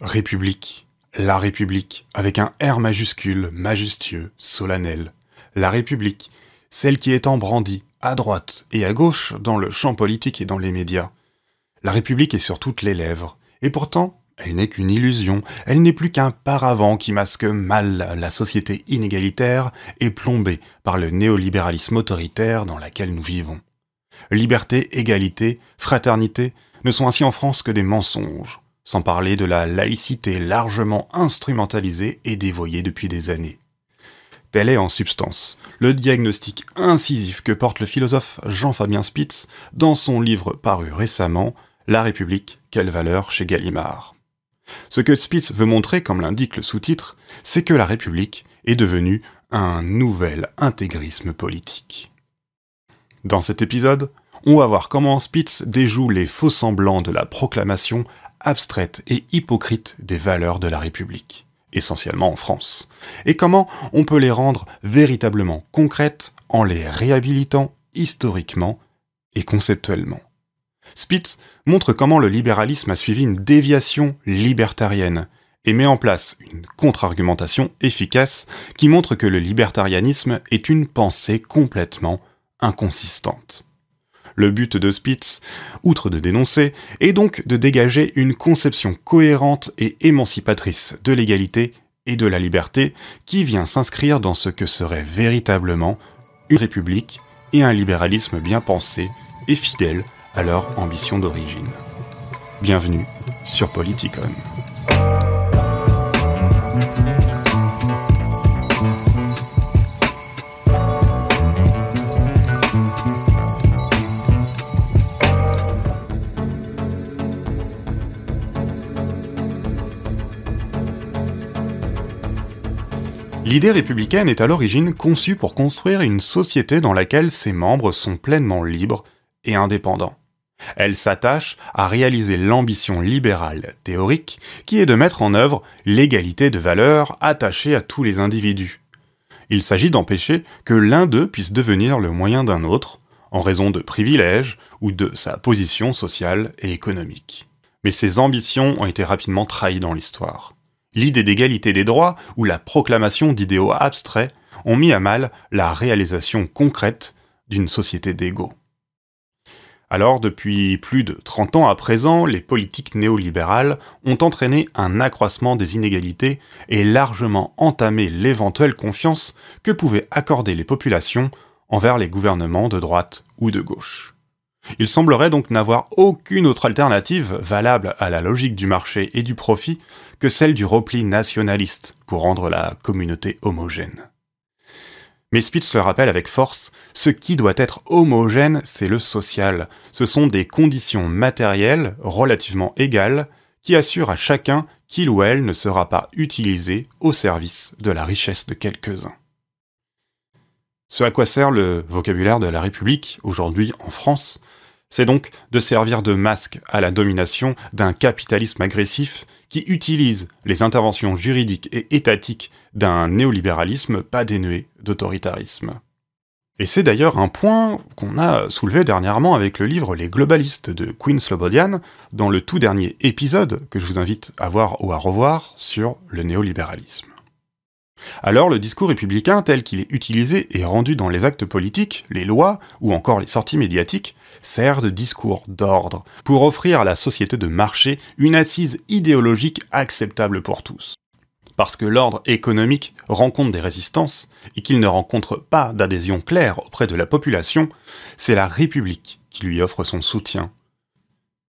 République, la République, avec un R majuscule, majestueux, solennel. La République, celle qui est en brandie, à droite et à gauche, dans le champ politique et dans les médias. La République est sur toutes les lèvres, et pourtant, elle n'est qu'une illusion, elle n'est plus qu'un paravent qui masque mal la société inégalitaire et plombée par le néolibéralisme autoritaire dans laquelle nous vivons. Liberté, égalité, fraternité ne sont ainsi en France que des mensonges, sans parler de la laïcité largement instrumentalisée et dévoyée depuis des années. Tel est en substance le diagnostic incisif que porte le philosophe Jean-Fabien Spitz dans son livre paru récemment La République, quelle valeur chez Gallimard. Ce que Spitz veut montrer, comme l'indique le sous-titre, c'est que la République est devenue un nouvel intégrisme politique. Dans cet épisode, on va voir comment Spitz déjoue les faux semblants de la proclamation abstraite et hypocrite des valeurs de la République, essentiellement en France, et comment on peut les rendre véritablement concrètes en les réhabilitant historiquement et conceptuellement? Spitz montre comment le libéralisme a suivi une déviation libertarienne et met en place une contre-argumentation efficace qui montre que le libertarianisme est une pensée complètement inconsistante. Le but de Spitz, outre de dénoncer, est donc de dégager une conception cohérente et émancipatrice de l'égalité et de la liberté qui vient s'inscrire dans ce que serait véritablement une république et un libéralisme bien pensé et fidèle à leur ambition d'origine. Bienvenue sur Politicon. L'idée républicaine est à l'origine conçue pour construire une société dans laquelle ses membres sont pleinement libres et indépendants. Elle s'attache à réaliser l'ambition libérale théorique qui est de mettre en œuvre l'égalité de valeurs attachée à tous les individus. Il s'agit d'empêcher que l'un d'eux puisse devenir le moyen d'un autre, en raison de privilèges ou de sa position sociale et économique. Mais ces ambitions ont été rapidement trahies dans l'histoire l'idée d'égalité des droits ou la proclamation d'idéaux abstraits ont mis à mal la réalisation concrète d'une société d'égaux. Alors, depuis plus de 30 ans à présent, les politiques néolibérales ont entraîné un accroissement des inégalités et largement entamé l'éventuelle confiance que pouvaient accorder les populations envers les gouvernements de droite ou de gauche. Il semblerait donc n'avoir aucune autre alternative valable à la logique du marché et du profit que celle du repli nationaliste pour rendre la communauté homogène. Mais Spitz le rappelle avec force, ce qui doit être homogène, c'est le social. Ce sont des conditions matérielles relativement égales qui assurent à chacun qu'il ou elle ne sera pas utilisé au service de la richesse de quelques-uns. Ce à quoi sert le vocabulaire de la République aujourd'hui en France, c'est donc de servir de masque à la domination d'un capitalisme agressif qui utilise les interventions juridiques et étatiques d'un néolibéralisme pas dénué d'autoritarisme. Et c'est d'ailleurs un point qu'on a soulevé dernièrement avec le livre Les globalistes de Queen Slobodian dans le tout dernier épisode que je vous invite à voir ou à revoir sur le néolibéralisme. Alors le discours républicain tel qu'il est utilisé et rendu dans les actes politiques, les lois ou encore les sorties médiatiques sert de discours d'ordre pour offrir à la société de marché une assise idéologique acceptable pour tous. Parce que l'ordre économique rencontre des résistances et qu'il ne rencontre pas d'adhésion claire auprès de la population, c'est la République qui lui offre son soutien.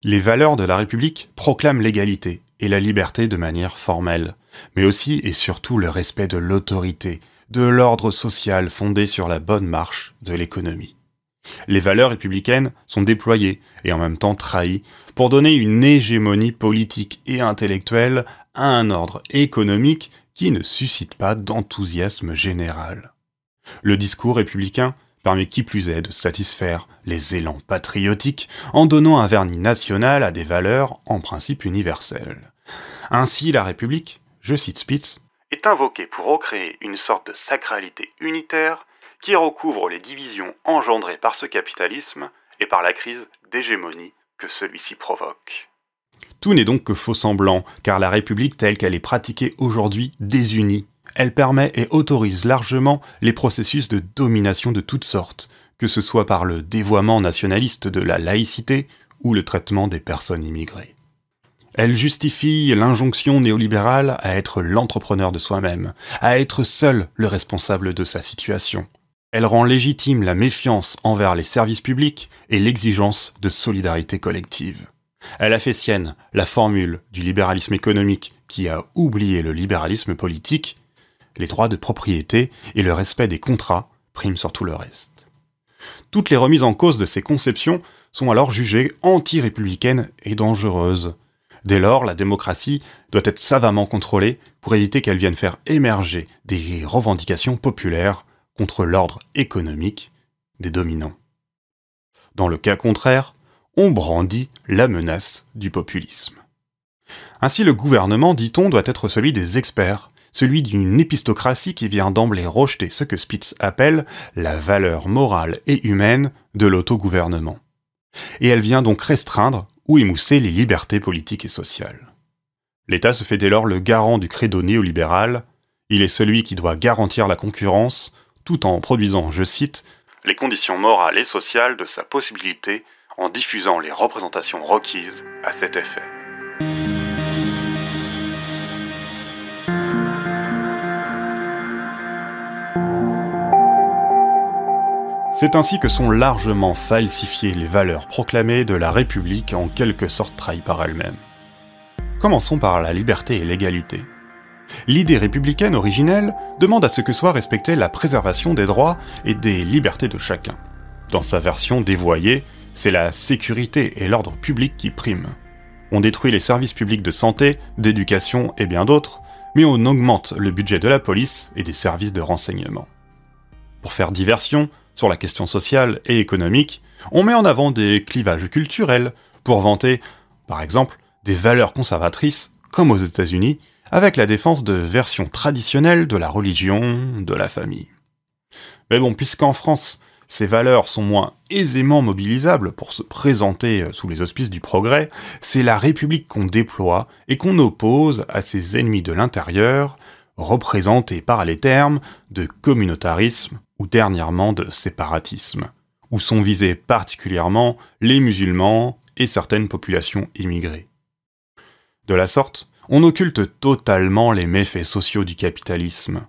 Les valeurs de la République proclament l'égalité et la liberté de manière formelle mais aussi et surtout le respect de l'autorité, de l'ordre social fondé sur la bonne marche de l'économie. Les valeurs républicaines sont déployées et en même temps trahies pour donner une hégémonie politique et intellectuelle à un ordre économique qui ne suscite pas d'enthousiasme général. Le discours républicain permet qui plus est de satisfaire les élans patriotiques en donnant un vernis national à des valeurs en principe universelles. Ainsi la République je cite Spitz, est invoqué pour recréer une sorte de sacralité unitaire qui recouvre les divisions engendrées par ce capitalisme et par la crise d'hégémonie que celui-ci provoque. Tout n'est donc que faux semblant, car la République telle qu'elle est pratiquée aujourd'hui désunie. Elle permet et autorise largement les processus de domination de toutes sortes, que ce soit par le dévoiement nationaliste de la laïcité ou le traitement des personnes immigrées. Elle justifie l'injonction néolibérale à être l'entrepreneur de soi-même, à être seul le responsable de sa situation. Elle rend légitime la méfiance envers les services publics et l'exigence de solidarité collective. Elle a fait sienne la formule du libéralisme économique qui a oublié le libéralisme politique, les droits de propriété et le respect des contrats priment sur tout le reste. Toutes les remises en cause de ces conceptions sont alors jugées anti-républicaines et dangereuses, Dès lors, la démocratie doit être savamment contrôlée pour éviter qu'elle vienne faire émerger des revendications populaires contre l'ordre économique des dominants. Dans le cas contraire, on brandit la menace du populisme. Ainsi le gouvernement, dit-on, doit être celui des experts, celui d'une épistocratie qui vient d'emblée rejeter ce que Spitz appelle la valeur morale et humaine de l'autogouvernement. Et elle vient donc restreindre ou émousser les libertés politiques et sociales. L'État se fait dès lors le garant du credo néolibéral, il est celui qui doit garantir la concurrence, tout en produisant, je cite, les conditions morales et sociales de sa possibilité en diffusant les représentations requises à cet effet. C'est ainsi que sont largement falsifiées les valeurs proclamées de la République en quelque sorte trahies par elle-même. Commençons par la liberté et l'égalité. L'idée républicaine originelle demande à ce que soit respectée la préservation des droits et des libertés de chacun. Dans sa version dévoyée, c'est la sécurité et l'ordre public qui priment. On détruit les services publics de santé, d'éducation et bien d'autres, mais on augmente le budget de la police et des services de renseignement. Pour faire diversion, sur la question sociale et économique, on met en avant des clivages culturels pour vanter, par exemple, des valeurs conservatrices, comme aux États-Unis, avec la défense de versions traditionnelles de la religion, de la famille. Mais bon, puisqu'en France, ces valeurs sont moins aisément mobilisables pour se présenter sous les auspices du progrès, c'est la République qu'on déploie et qu'on oppose à ses ennemis de l'intérieur, représentés par les termes de communautarisme, ou dernièrement de séparatisme, où sont visés particulièrement les musulmans et certaines populations immigrées. De la sorte, on occulte totalement les méfaits sociaux du capitalisme.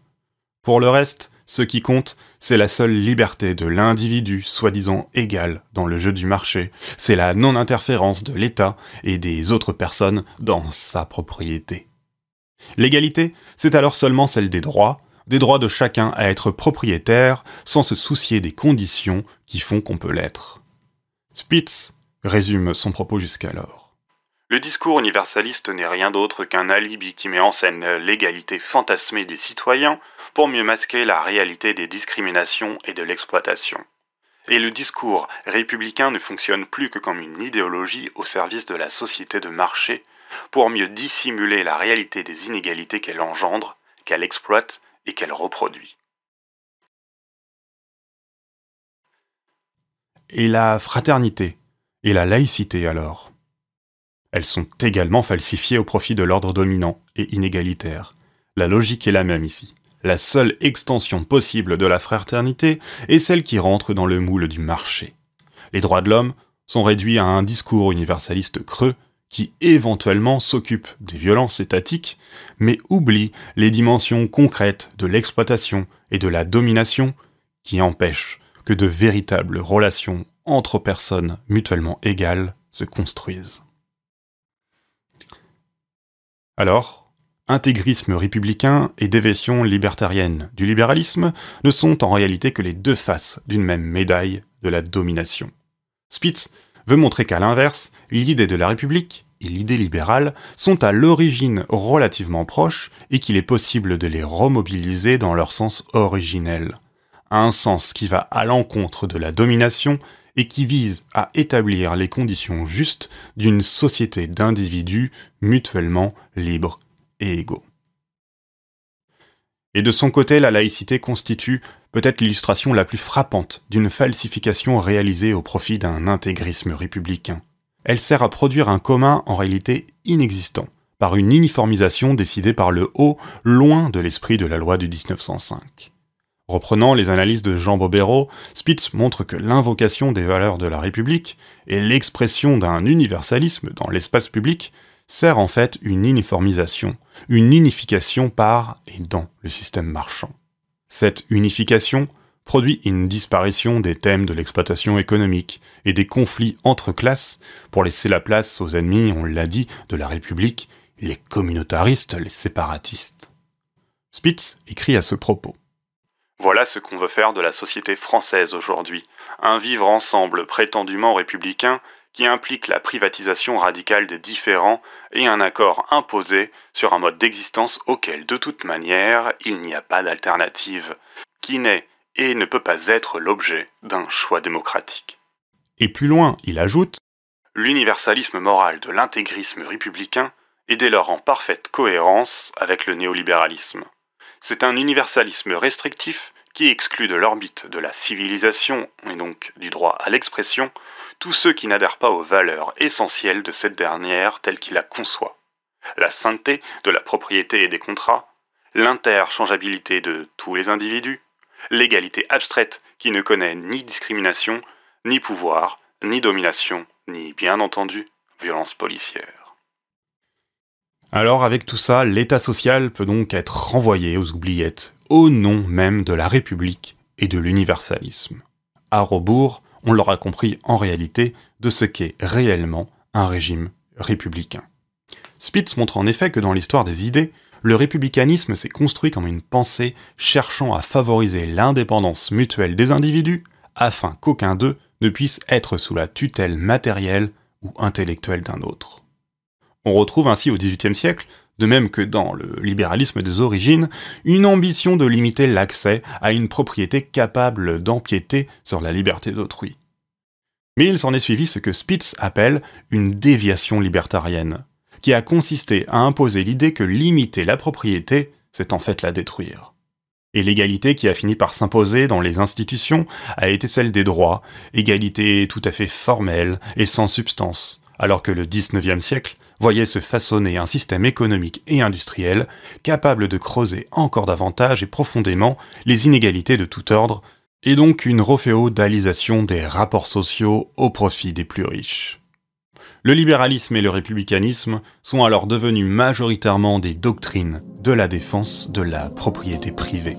Pour le reste, ce qui compte, c'est la seule liberté de l'individu soi-disant égal dans le jeu du marché, c'est la non-interférence de l'État et des autres personnes dans sa propriété. L'égalité, c'est alors seulement celle des droits, des droits de chacun à être propriétaire sans se soucier des conditions qui font qu'on peut l'être. Spitz résume son propos jusqu'alors. Le discours universaliste n'est rien d'autre qu'un alibi qui met en scène l'égalité fantasmée des citoyens pour mieux masquer la réalité des discriminations et de l'exploitation. Et le discours républicain ne fonctionne plus que comme une idéologie au service de la société de marché pour mieux dissimuler la réalité des inégalités qu'elle engendre, qu'elle exploite et qu'elle reproduit. Et la fraternité et la laïcité alors? Elles sont également falsifiées au profit de l'ordre dominant et inégalitaire. La logique est la même ici. La seule extension possible de la fraternité est celle qui rentre dans le moule du marché. Les droits de l'homme sont réduits à un discours universaliste creux qui éventuellement s'occupe des violences étatiques, mais oublie les dimensions concrètes de l'exploitation et de la domination qui empêchent que de véritables relations entre personnes mutuellement égales se construisent. Alors, intégrisme républicain et déviation libertarienne du libéralisme ne sont en réalité que les deux faces d'une même médaille de la domination. Spitz veut montrer qu'à l'inverse, l'idée de la République et l'idée libérale sont à l'origine relativement proches et qu'il est possible de les remobiliser dans leur sens originel. Un sens qui va à l'encontre de la domination et qui vise à établir les conditions justes d'une société d'individus mutuellement libres et égaux. Et de son côté, la laïcité constitue peut-être l'illustration la plus frappante d'une falsification réalisée au profit d'un intégrisme républicain elle sert à produire un commun en réalité inexistant, par une uniformisation décidée par le haut, loin de l'esprit de la loi du 1905. Reprenant les analyses de Jean Bobéro, Spitz montre que l'invocation des valeurs de la République et l'expression d'un universalisme dans l'espace public sert en fait une uniformisation, une unification par et dans le système marchand. Cette unification produit une disparition des thèmes de l'exploitation économique et des conflits entre classes pour laisser la place aux ennemis, on l'a dit, de la République, les communautaristes, les séparatistes. Spitz écrit à ce propos. Voilà ce qu'on veut faire de la société française aujourd'hui, un vivre ensemble prétendument républicain qui implique la privatisation radicale des différents et un accord imposé sur un mode d'existence auquel de toute manière il n'y a pas d'alternative, qui n'est et ne peut pas être l'objet d'un choix démocratique. Et plus loin, il ajoute L'universalisme moral de l'intégrisme républicain est dès lors en parfaite cohérence avec le néolibéralisme. C'est un universalisme restrictif qui exclut de l'orbite de la civilisation et donc du droit à l'expression tous ceux qui n'adhèrent pas aux valeurs essentielles de cette dernière telle qu'il la conçoit. La sainteté de la propriété et des contrats, l'interchangeabilité de tous les individus, l'égalité abstraite qui ne connaît ni discrimination, ni pouvoir, ni domination, ni bien entendu violence policière. Alors avec tout ça, l'État social peut donc être renvoyé aux oubliettes, au nom même de la République et de l'universalisme. À rebours, on l'aura compris en réalité, de ce qu'est réellement un régime républicain. Spitz montre en effet que dans l'histoire des idées, le républicanisme s'est construit comme une pensée cherchant à favoriser l'indépendance mutuelle des individus afin qu'aucun d'eux ne puisse être sous la tutelle matérielle ou intellectuelle d'un autre. On retrouve ainsi au XVIIIe siècle, de même que dans le libéralisme des origines, une ambition de limiter l'accès à une propriété capable d'empiéter sur la liberté d'autrui. Mais il s'en est suivi ce que Spitz appelle une déviation libertarienne, qui a consisté à imposer l'idée que limiter la propriété, c'est en fait la détruire. Et l'égalité qui a fini par s'imposer dans les institutions a été celle des droits, égalité tout à fait formelle et sans substance, alors que le XIXe siècle voyait se façonner un système économique et industriel capable de creuser encore davantage et profondément les inégalités de tout ordre, et donc une reféodalisation des rapports sociaux au profit des plus riches. Le libéralisme et le républicanisme sont alors devenus majoritairement des doctrines de la défense de la propriété privée.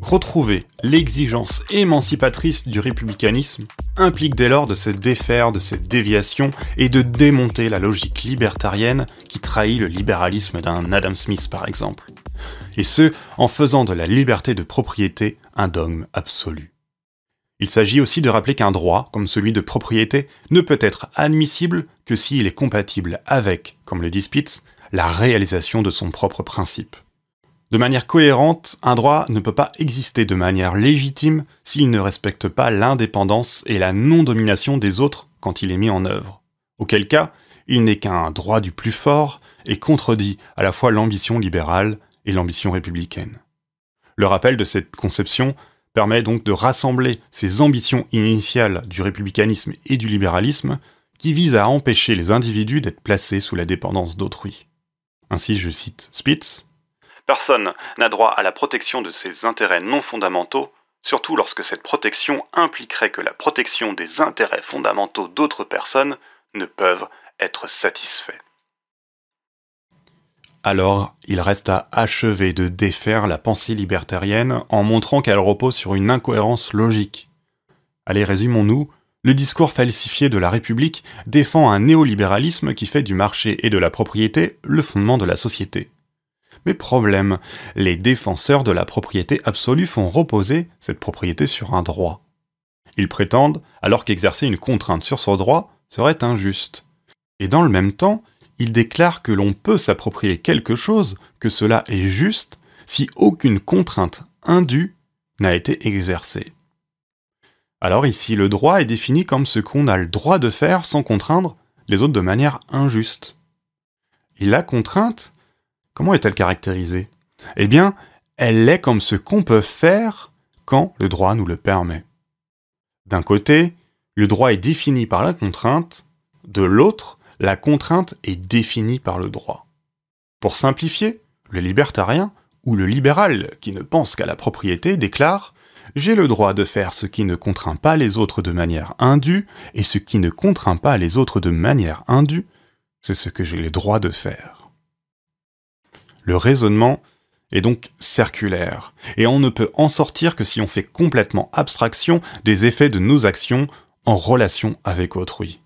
Retrouver l'exigence émancipatrice du républicanisme implique dès lors de se défaire de cette déviation et de démonter la logique libertarienne qui trahit le libéralisme d'un Adam Smith par exemple et ce, en faisant de la liberté de propriété un dogme absolu. Il s'agit aussi de rappeler qu'un droit, comme celui de propriété, ne peut être admissible que s'il est compatible avec, comme le dit Spitz, la réalisation de son propre principe. De manière cohérente, un droit ne peut pas exister de manière légitime s'il ne respecte pas l'indépendance et la non-domination des autres quand il est mis en œuvre. Auquel cas, il n'est qu'un droit du plus fort et contredit à la fois l'ambition libérale et l'ambition républicaine. Le rappel de cette conception permet donc de rassembler ces ambitions initiales du républicanisme et du libéralisme qui visent à empêcher les individus d'être placés sous la dépendance d'autrui. Ainsi, je cite Spitz, Personne n'a droit à la protection de ses intérêts non fondamentaux, surtout lorsque cette protection impliquerait que la protection des intérêts fondamentaux d'autres personnes ne peuvent être satisfaits. Alors, il reste à achever de défaire la pensée libertarienne en montrant qu'elle repose sur une incohérence logique. Allez, résumons-nous. Le discours falsifié de la République défend un néolibéralisme qui fait du marché et de la propriété le fondement de la société. Mais problème, les défenseurs de la propriété absolue font reposer cette propriété sur un droit. Ils prétendent alors qu'exercer une contrainte sur ce droit serait injuste. Et dans le même temps, il déclare que l'on peut s'approprier quelque chose, que cela est juste, si aucune contrainte indue n'a été exercée. Alors ici, le droit est défini comme ce qu'on a le droit de faire sans contraindre les autres de manière injuste. Et la contrainte, comment est-elle caractérisée? Eh bien, elle est comme ce qu'on peut faire quand le droit nous le permet. D'un côté, le droit est défini par la contrainte, de l'autre, la contrainte est définie par le droit. Pour simplifier, le libertarien, ou le libéral qui ne pense qu'à la propriété, déclare J'ai le droit de faire ce qui ne contraint pas les autres de manière indue, et ce qui ne contraint pas les autres de manière indue, c'est ce que j'ai le droit de faire. Le raisonnement est donc circulaire, et on ne peut en sortir que si on fait complètement abstraction des effets de nos actions en relation avec autrui.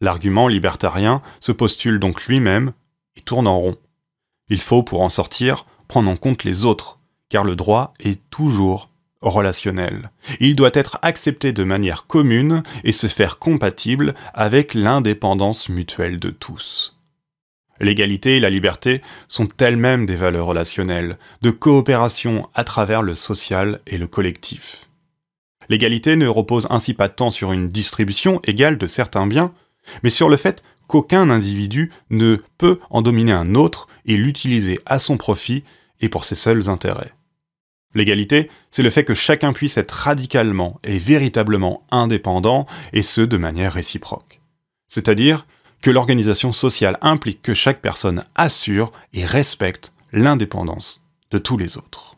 L'argument libertarien se postule donc lui-même et tourne en rond. Il faut, pour en sortir, prendre en compte les autres, car le droit est toujours relationnel. Il doit être accepté de manière commune et se faire compatible avec l'indépendance mutuelle de tous. L'égalité et la liberté sont elles-mêmes des valeurs relationnelles, de coopération à travers le social et le collectif. L'égalité ne repose ainsi pas tant sur une distribution égale de certains biens, mais sur le fait qu'aucun individu ne peut en dominer un autre et l'utiliser à son profit et pour ses seuls intérêts. L'égalité, c'est le fait que chacun puisse être radicalement et véritablement indépendant, et ce de manière réciproque. C'est-à-dire que l'organisation sociale implique que chaque personne assure et respecte l'indépendance de tous les autres.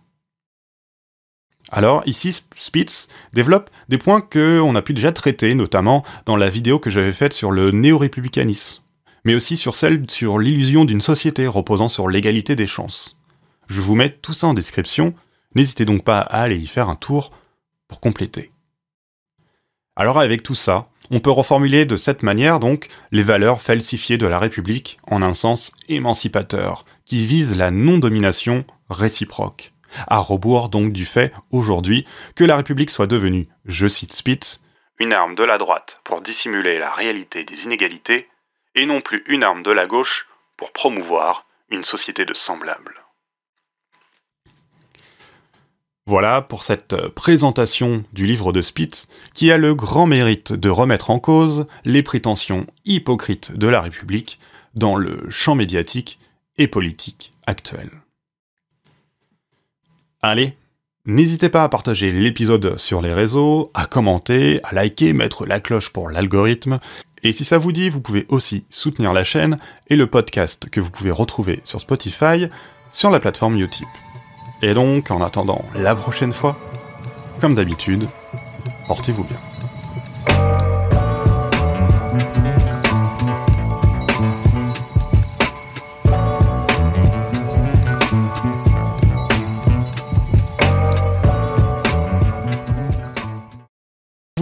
Alors ici, Spitz développe des points qu'on a pu déjà traiter, notamment dans la vidéo que j'avais faite sur le néo-républicanisme, mais aussi sur celle sur l'illusion d'une société reposant sur l'égalité des chances. Je vous mets tout ça en description, n'hésitez donc pas à aller y faire un tour pour compléter. Alors avec tout ça, on peut reformuler de cette manière donc les valeurs falsifiées de la République en un sens émancipateur, qui vise la non-domination réciproque, à rebours donc du fait aujourd'hui que la République soit devenue, je cite Spitz, une arme de la droite pour dissimuler la réalité des inégalités, et non plus une arme de la gauche pour promouvoir une société de semblables. Voilà pour cette présentation du livre de Spitz, qui a le grand mérite de remettre en cause les prétentions hypocrites de la République dans le champ médiatique et politique actuel. Allez, n'hésitez pas à partager l'épisode sur les réseaux, à commenter, à liker, mettre la cloche pour l'algorithme, et si ça vous dit, vous pouvez aussi soutenir la chaîne et le podcast que vous pouvez retrouver sur Spotify sur la plateforme Utip. Et donc, en attendant la prochaine fois, comme d'habitude, portez-vous bien.